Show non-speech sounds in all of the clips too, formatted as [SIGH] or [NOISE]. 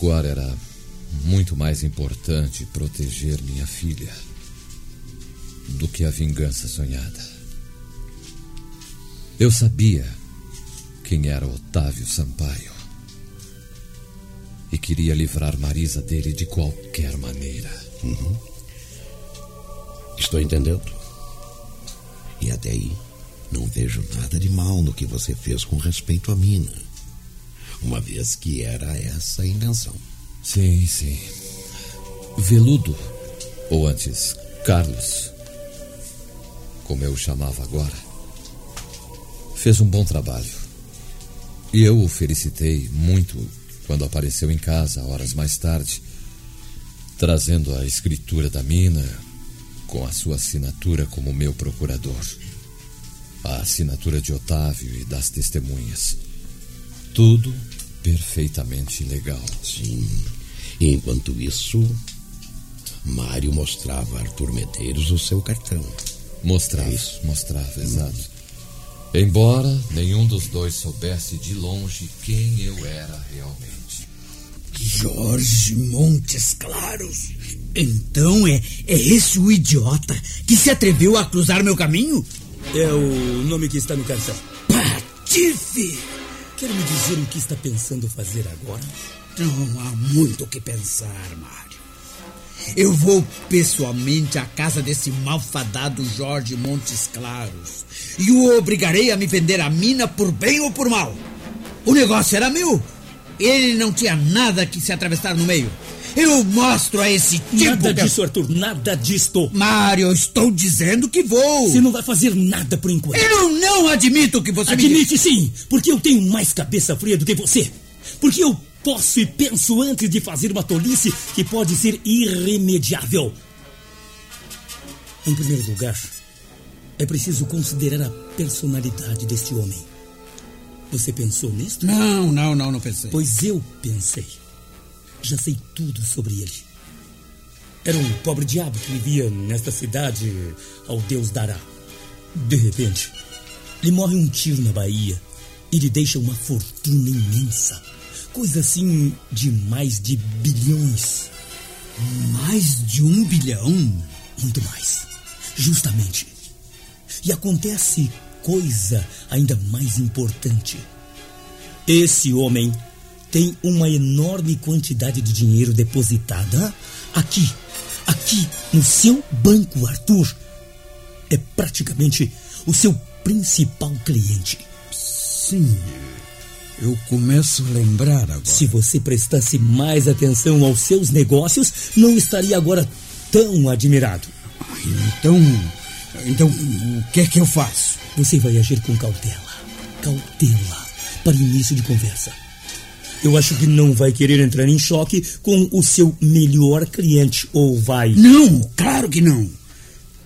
Agora era muito mais importante proteger minha filha do que a vingança sonhada. Eu sabia quem era Otávio Sampaio e queria livrar Marisa dele de qualquer maneira. Estou entendendo. E até aí, não vejo nada de mal no que você fez com respeito à mina. Uma vez que era essa a intenção. Sim, sim. Veludo, ou antes, Carlos, como eu o chamava agora, fez um bom trabalho. E eu o felicitei muito quando apareceu em casa, horas mais tarde, trazendo a escritura da mina com a sua assinatura como meu procurador. A assinatura de Otávio e das testemunhas. Tudo perfeitamente legal. Sim. E enquanto isso, Mário mostrava a Arthur Medeiros o seu cartão. Mostrava, mostrava, exato. Embora nenhum dos dois soubesse de longe quem eu era realmente. Jorge Montes Claros. Então é, é esse o idiota que se atreveu a cruzar meu caminho? É o nome que está no cartão. Patife! Quer me dizer o que está pensando fazer agora? Não há muito o que pensar, Mário. Eu vou pessoalmente à casa desse malfadado Jorge Montes Claros e o obrigarei a me vender a mina por bem ou por mal. O negócio era meu. Ele não tinha nada que se atravessar no meio. Eu mostro a esse tipo. Nada que- disso, Arthur, nada disto. Mário, eu estou dizendo que vou. Você não vai fazer nada por enquanto. Eu não admito que você me Admite sim, porque eu tenho mais cabeça fria do que você. Porque eu posso e penso antes de fazer uma tolice que pode ser irremediável. Em primeiro lugar, é preciso considerar a personalidade deste homem. Você pensou nisto? Não, não, não, não pensei. Pois eu pensei. Já sei tudo sobre ele. Era um pobre diabo que vivia nesta cidade ao Deus dará. De repente, lhe morre um tiro na Bahia e lhe deixa uma fortuna imensa. Coisa assim de mais de bilhões. Mais de um bilhão? Muito mais. Justamente. E acontece coisa ainda mais importante. Esse homem tem uma enorme quantidade de dinheiro depositada aqui, aqui no seu banco, Arthur. É praticamente o seu principal cliente. Sim, eu começo a lembrar agora. Se você prestasse mais atenção aos seus negócios, não estaria agora tão admirado. Então, então, o que é que eu faço? Você vai agir com cautela. Cautela. Para início de conversa. Eu acho que não vai querer entrar em choque com o seu melhor cliente, ou vai? Não, claro que não.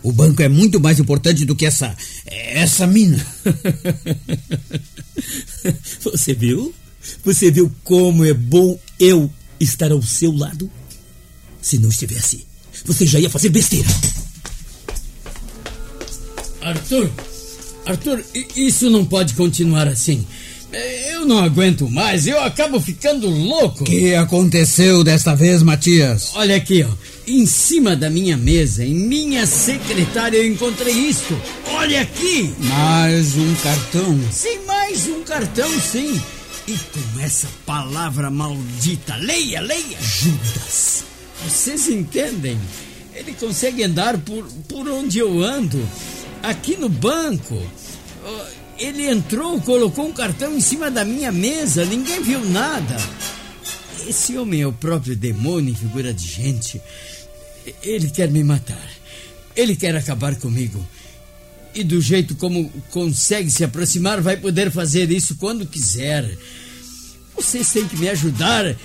O banco é muito mais importante do que essa essa mina. [LAUGHS] Você viu? Você viu como é bom eu estar ao seu lado? Se não estivesse, você já ia fazer besteira. Arthur, Arthur, isso não pode continuar assim. Eu não aguento mais, eu acabo ficando louco. O que aconteceu desta vez, Matias? Olha aqui, ó. Em cima da minha mesa, em minha secretária, eu encontrei isto. Olha aqui! Mais um cartão. Sim, mais um cartão, sim. E com essa palavra maldita, leia, leia. Judas. Vocês entendem? Ele consegue andar por, por onde eu ando. Aqui no banco. Ele entrou, colocou um cartão em cima da minha mesa, ninguém viu nada. Esse homem é o próprio demônio em figura de gente. Ele quer me matar. Ele quer acabar comigo. E do jeito como consegue se aproximar, vai poder fazer isso quando quiser. Vocês têm que me ajudar.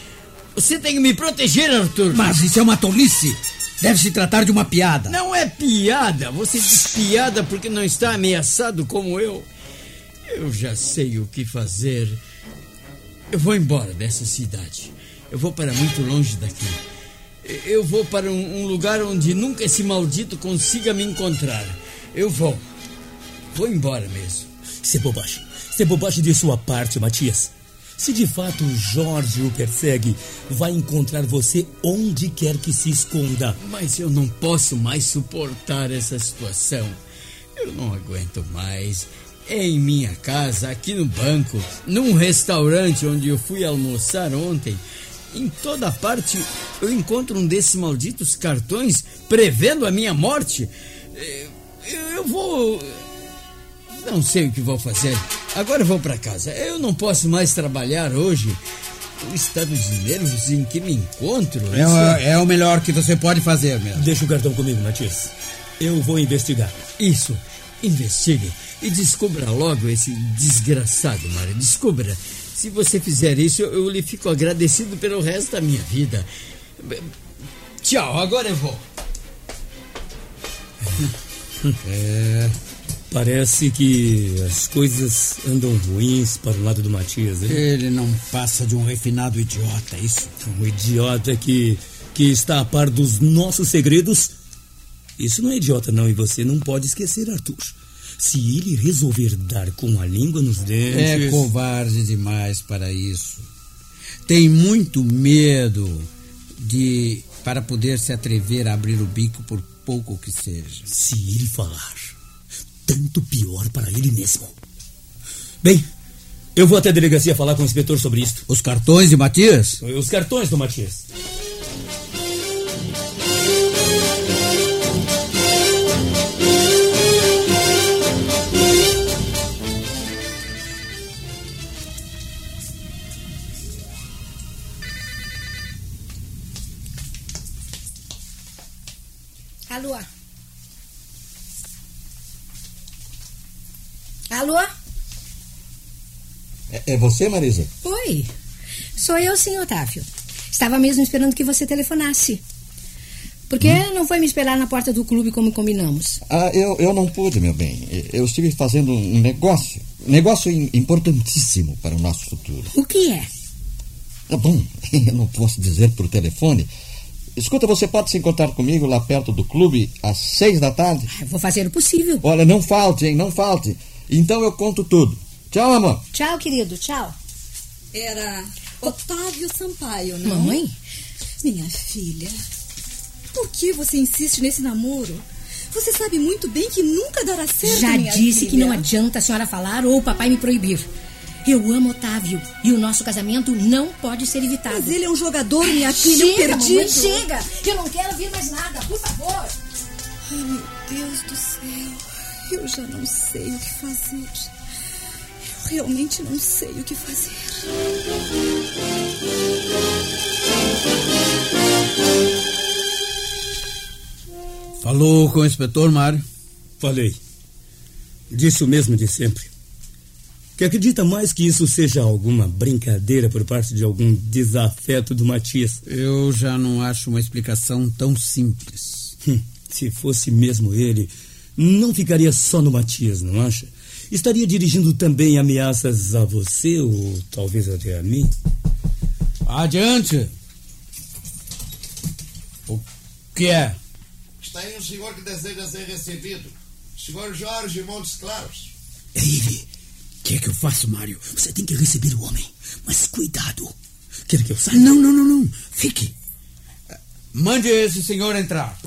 Você tem que me proteger, Arthur. Mas isso é uma tolice. Deve se tratar de uma piada. Não é piada. Você diz piada porque não está ameaçado como eu. Eu já sei o que fazer. Eu vou embora dessa cidade. Eu vou para muito longe daqui. Eu vou para um, um lugar onde nunca esse maldito consiga me encontrar. Eu vou. Vou embora mesmo. Isso é bobagem. Isso é bobagem de sua parte, Matias. Se de fato Jorge o persegue, vai encontrar você onde quer que se esconda. Mas eu não posso mais suportar essa situação. Eu não aguento mais. É em minha casa, aqui no banco, num restaurante onde eu fui almoçar ontem. Em toda parte eu encontro um desses malditos cartões prevendo a minha morte. Eh, Eu vou. Não sei o que vou fazer. Agora eu vou para casa. Eu não posso mais trabalhar hoje. O estado de nervos em que me encontro. É, isso o- é o melhor que você pode fazer mesmo. Deixa o cartão comigo, Matias. Eu vou investigar. Isso. Investigue e descubra logo esse desgraçado, Mário. Descubra. Se você fizer isso, eu, eu lhe fico agradecido pelo resto da minha vida. Tchau, agora eu vou. [LAUGHS] Parece que as coisas andam ruins para o lado do Matias. hein? Ele não passa de um refinado idiota, é isso. Um idiota que, que está a par dos nossos segredos. Isso não é idiota, não, e você não pode esquecer, Arthur. Se ele resolver dar com a língua nos dentes. É covarde demais para isso. Tem muito medo de para poder se atrever a abrir o bico por pouco que seja. Se ele falar, tanto pior para ele mesmo. Bem, eu vou até a delegacia falar com o inspetor sobre isto. Os cartões de Matias? Os cartões do Matias. Alô? Alô? É, é você, Marisa? Oi. Sou eu sim, Otávio. Estava mesmo esperando que você telefonasse. Por que não foi me esperar na porta do clube como combinamos? Ah, eu, eu não pude, meu bem. Eu estive fazendo um negócio. Negócio im- importantíssimo para o nosso futuro. O que é? Ah, bom, [LAUGHS] eu não posso dizer por telefone. Escuta, você pode se encontrar comigo lá perto do clube às seis da tarde? Eu vou fazer o possível. Olha, não falte, hein? Não falte. Então eu conto tudo. Tchau, amor. Tchau, querido. Tchau. Era Otávio Sampaio, não? Mamãe? Minha filha, por que você insiste nesse namoro? Você sabe muito bem que nunca dará certo, Já minha disse filha. que não adianta a senhora falar ou o papai me proibir. Eu amo Otávio e o nosso casamento não pode ser evitado. Mas ele é um jogador, minha filha, um chega, perdido. mamãe, chega! Eu não quero ouvir mais nada, por favor. Ai, meu Deus do céu. Eu já não sei o que fazer. Eu realmente não sei o que fazer. Falou com o inspetor Mário? Falei. Disse o mesmo de sempre. Que acredita mais que isso seja alguma brincadeira por parte de algum desafeto do Matias. Eu já não acho uma explicação tão simples. Hum, Se fosse mesmo ele, não ficaria só no Matias, não acha? Estaria dirigindo também ameaças a você ou talvez até a mim? Adiante. O que é? Está aí um senhor que deseja ser recebido. Senhor Jorge Montes Claros. É ele. O que é que eu faço, Mário? Você tem que receber o homem. Mas cuidado. Quer que eu saia? Não, não, não, não. Fique. Mande esse senhor entrar.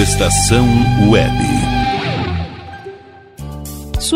Estação Web.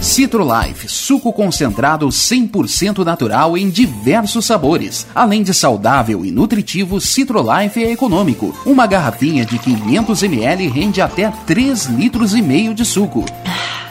Citrolife, suco concentrado 100% natural em diversos sabores. Além de saudável e nutritivo, Citrolife é econômico. Uma garrafinha de 500 ml rende até 3 litros e meio de suco.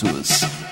preços.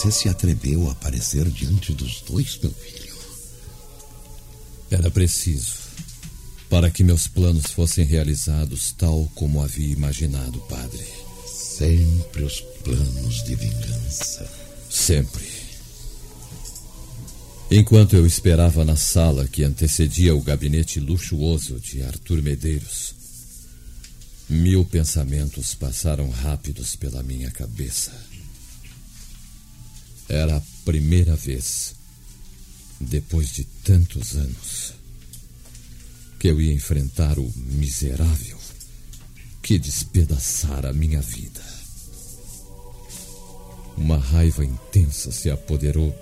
Você se atreveu a aparecer diante dos dois, meu filho? Era preciso. Para que meus planos fossem realizados tal como havia imaginado, padre. Sempre os planos de vingança. Sempre. Enquanto eu esperava na sala que antecedia o gabinete luxuoso de Arthur Medeiros, mil pensamentos passaram rápidos pela minha cabeça. Era a primeira vez, depois de tantos anos, que eu ia enfrentar o miserável que despedaçara a minha vida. Uma raiva intensa se apoderou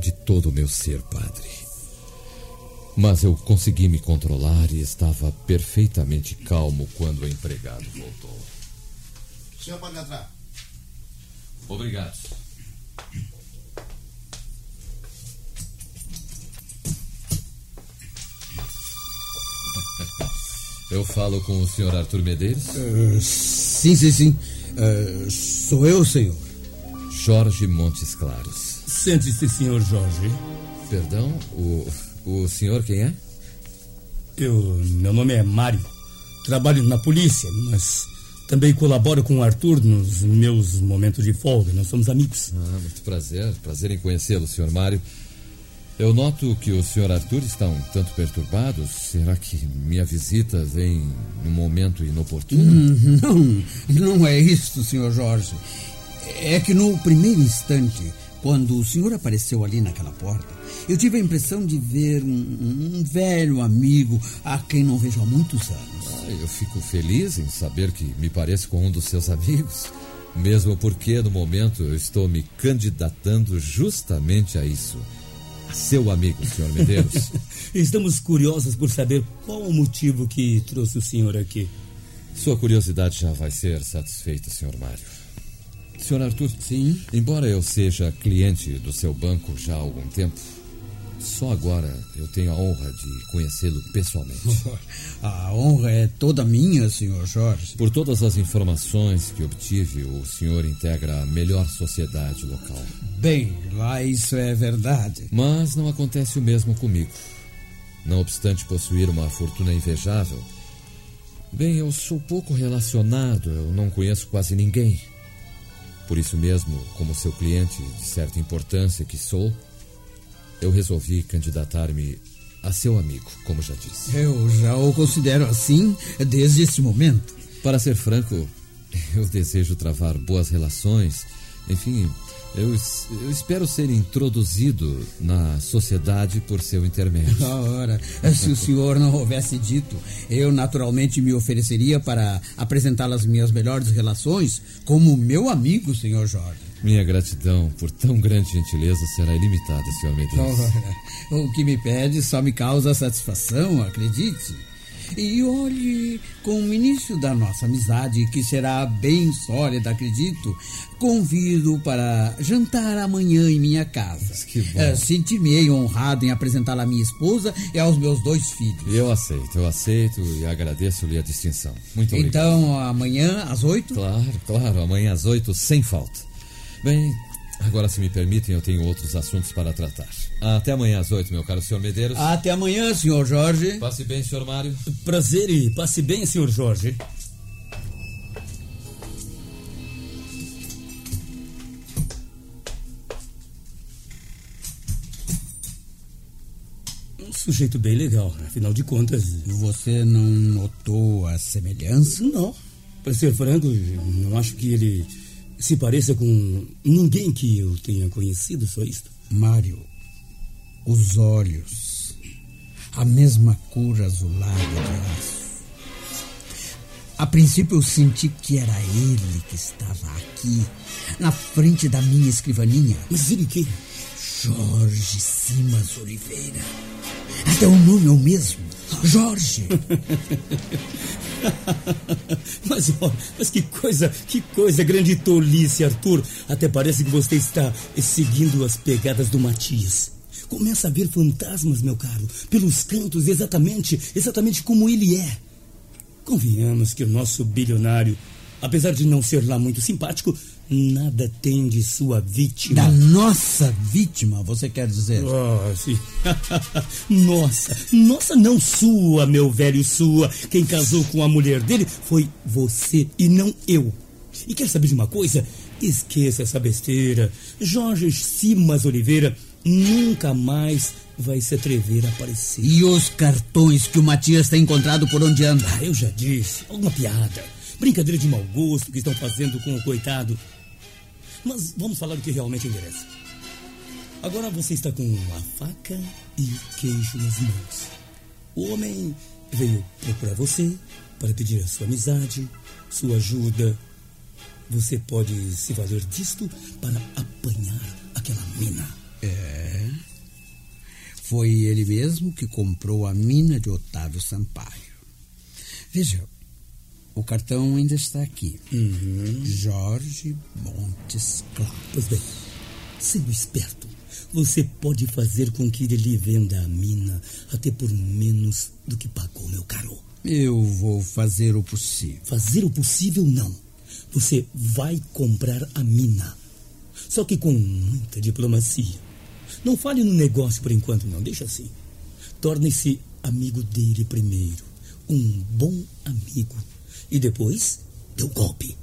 de todo o meu ser, padre. Mas eu consegui me controlar e estava perfeitamente calmo quando o empregado voltou. O senhor pode entrar. Obrigado. Eu falo com o senhor Arthur Medeiros? Uh, sim, sim, sim. Uh, sou eu, senhor. Jorge Montes Claros. Sente-se, senhor Jorge. Perdão, o, o senhor quem é? Eu, meu nome é Mário. Trabalho na polícia, mas também colaboro com o Arthur nos meus momentos de folga. Nós somos amigos. Ah, muito prazer. Prazer em conhecê-lo, senhor Mário. Eu noto que o senhor Arthur está um tanto perturbado. Será que minha visita vem num momento inoportuno? Hum, não, não é isso, senhor Jorge. É que no primeiro instante, quando o senhor apareceu ali naquela porta, eu tive a impressão de ver um, um velho amigo a quem não vejo há muitos anos. Ah, eu fico feliz em saber que me parece com um dos seus amigos. Mesmo porque, no momento, eu estou me candidatando justamente a isso. Seu amigo, senhor Medeiros. [LAUGHS] Estamos curiosos por saber qual o motivo que trouxe o senhor aqui. Sua curiosidade já vai ser satisfeita, senhor Mário. Senhor Arthur, sim. Embora eu seja cliente do seu banco já há algum tempo, só agora eu tenho a honra de conhecê-lo pessoalmente. [LAUGHS] A honra é toda minha, senhor Jorge. Por todas as informações que obtive, o senhor integra a melhor sociedade local. Bem, lá isso é verdade. Mas não acontece o mesmo comigo. Não obstante possuir uma fortuna invejável, bem, eu sou pouco relacionado, eu não conheço quase ninguém. Por isso mesmo, como seu cliente de certa importância que sou, eu resolvi candidatar-me a seu amigo, como já disse. Eu já o considero assim desde esse momento. Para ser franco, eu desejo travar boas relações. Enfim, eu, eu espero ser introduzido na sociedade por seu intermédio. [LAUGHS] Ora, se o senhor não houvesse dito, eu naturalmente me ofereceria para apresentar as minhas melhores relações como meu amigo, senhor Jorge. Minha gratidão por tão grande gentileza será ilimitada, senhor Medeiros. Ora, o que me pede só me causa satisfação, acredite. E olhe, com o início da nossa amizade, que será bem sólida, acredito, convido para jantar amanhã em minha casa. Que bom. É, Senti-me honrado em apresentá-la à minha esposa e aos meus dois filhos. Eu aceito, eu aceito e agradeço-lhe a distinção. Muito obrigado. Então, amanhã às oito? Claro, claro, amanhã às oito, sem falta. Bem, agora se me permitem, eu tenho outros assuntos para tratar. Até amanhã às oito, meu caro senhor Medeiros. Até amanhã, senhor Jorge. Passe bem, senhor Mário. Prazer e passe bem, senhor Jorge. Um sujeito bem legal, afinal de contas. Você não notou a semelhança? Não. Para ser franco, não acho que ele se pareça com ninguém que eu tenha conhecido, só isto. Mário, os olhos, a mesma cor azulada de aço. A princípio eu senti que era ele que estava aqui, na frente da minha escrivaninha. Mas ele quem? Jorge Simas Oliveira. Até o nome é o mesmo. Jorge. [LAUGHS] [LAUGHS] mas, ó, mas que coisa, que coisa, grande tolice, Arthur. Até parece que você está seguindo as pegadas do Matias. Começa a ver fantasmas, meu caro, pelos cantos, exatamente, exatamente como ele é. Convenhamos que o nosso bilionário, apesar de não ser lá muito simpático, nada tem de sua vítima. Da nossa vítima, você quer dizer? Ah, sim. [LAUGHS] nossa, nossa, não sua, meu velho, sua. Quem casou com a mulher dele foi você e não eu. E quer saber de uma coisa? Esqueça essa besteira. Jorge Simas Oliveira nunca mais vai se atrever a aparecer. E os cartões que o Matias tem encontrado por onde anda? Ah, eu já disse. Alguma piada. Brincadeira de mau gosto que estão fazendo com o coitado. Mas vamos falar do que realmente interessa. Agora você está com a faca e o queijo nas mãos. O homem veio procurar você para pedir a sua amizade, sua ajuda. Você pode se valer disto para apanhar aquela mina. É. Foi ele mesmo que comprou a mina de Otávio Sampaio. Veja, o cartão ainda está aqui. Jorge Montes Claro. Pois bem, sendo esperto, você pode fazer com que ele lhe venda a mina até por menos do que pagou, meu caro. Eu vou fazer o possível. Fazer o possível, não. Você vai comprar a mina. Só que com muita diplomacia. Não fale no negócio por enquanto, não. Deixa assim. Torne-se amigo dele primeiro. Um bom amigo. E depois, o golpe.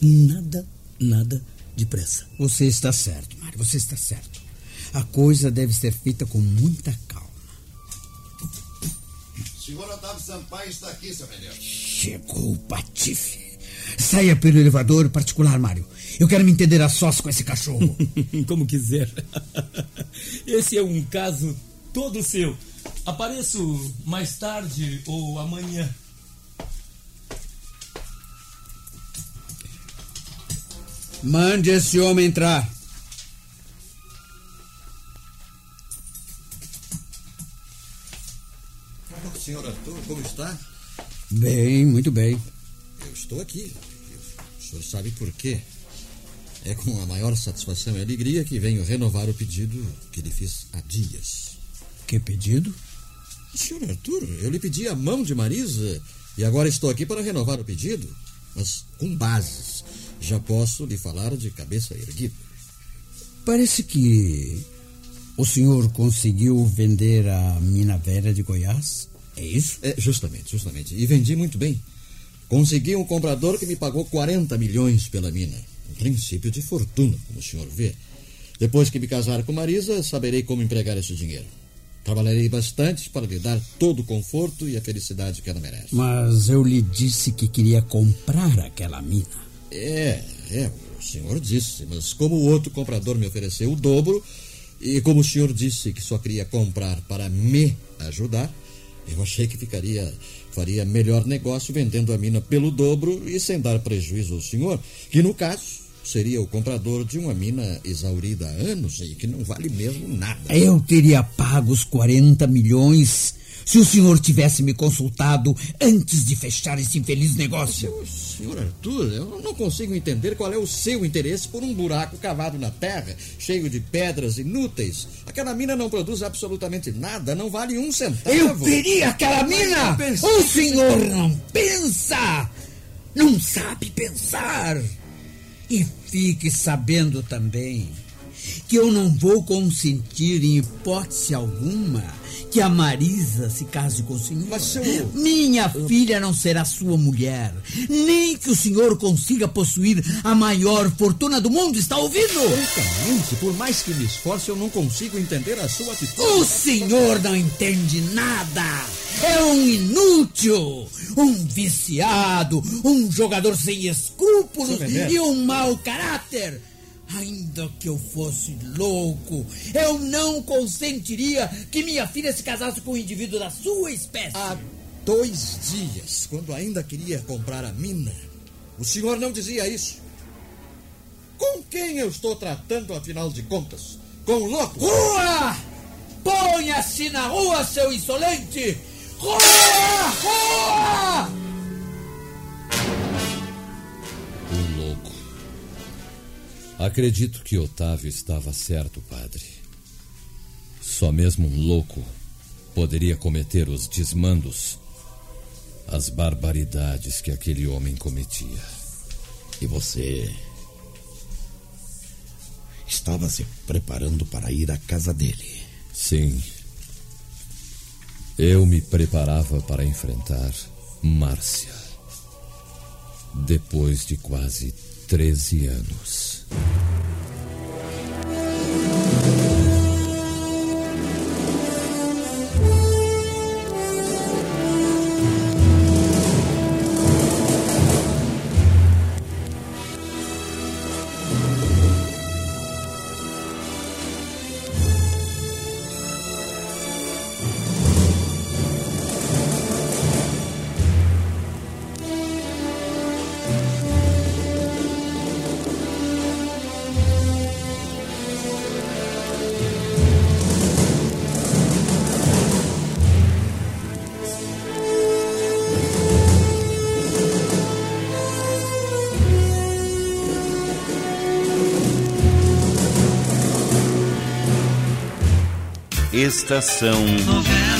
Nada, nada depressa. Você está certo, Mário. Você está certo. A coisa deve ser feita com muita calma. O senhor Otávio Sampaio está aqui, seu Menezes. Chegou o patife. Saia pelo elevador particular, Mário. Eu quero me entender a sós com esse cachorro. [LAUGHS] Como quiser. [LAUGHS] Esse é um caso todo seu. Apareço mais tarde ou amanhã. Mande esse homem entrar. Senhor Arthur, como está? Bem, muito bem. Eu estou aqui. O senhor sabe por quê? É com a maior satisfação e alegria que venho renovar o pedido que lhe fiz há dias. Que pedido? Senhor Arthur, eu lhe pedi a mão de Marisa e agora estou aqui para renovar o pedido, mas com bases. Já posso lhe falar de cabeça erguida. Parece que o senhor conseguiu vender a mina velha de Goiás. É isso? É, justamente, justamente. E vendi muito bem. Consegui um comprador que me pagou 40 milhões pela mina. Um princípio de fortuna, como o senhor vê. Depois que me casar com Marisa, saberei como empregar esse dinheiro. Trabalharei bastante para lhe dar todo o conforto e a felicidade que ela merece. Mas eu lhe disse que queria comprar aquela mina. É, é, o senhor disse, mas como o outro comprador me ofereceu o dobro, e como o senhor disse que só queria comprar para me ajudar, eu achei que ficaria, faria melhor negócio vendendo a mina pelo dobro e sem dar prejuízo ao senhor, que no caso seria o comprador de uma mina exaurida há anos e que não vale mesmo nada. Eu teria pago os 40 milhões se o senhor tivesse me consultado antes de fechar esse infeliz negócio. Senhor Arthur, eu não consigo entender qual é o seu interesse por um buraco cavado na terra, cheio de pedras inúteis. Aquela mina não produz absolutamente nada, não vale um centavo. Eu queria aquela mina! O senhor não pensa! Não sabe pensar! E fique sabendo também que eu não vou consentir em hipótese alguma que a Marisa se case com o senhor. Mas seu... Minha filha não será sua mulher. Nem que o senhor consiga possuir a maior fortuna do mundo, está ouvindo? Francamente, por mais que me esforce, eu não consigo entender a sua atitude. O senhor não entende nada. É um inútil, um viciado, um jogador sem escrúpulos e um mau caráter. Ainda que eu fosse louco, eu não consentiria que minha filha se casasse com um indivíduo da sua espécie. Há dois dias, quando ainda queria comprar a mina, o senhor não dizia isso. Com quem eu estou tratando, afinal de contas? Com o louco? Rua! Ponha-se na rua, seu insolente! Rua! Rua! Acredito que Otávio estava certo, padre. Só mesmo um louco poderia cometer os desmandos, as barbaridades que aquele homem cometia. E você estava se preparando para ir à casa dele. Sim. Eu me preparava para enfrentar Márcia. Depois de quase 13 anos. News. Estação Novela.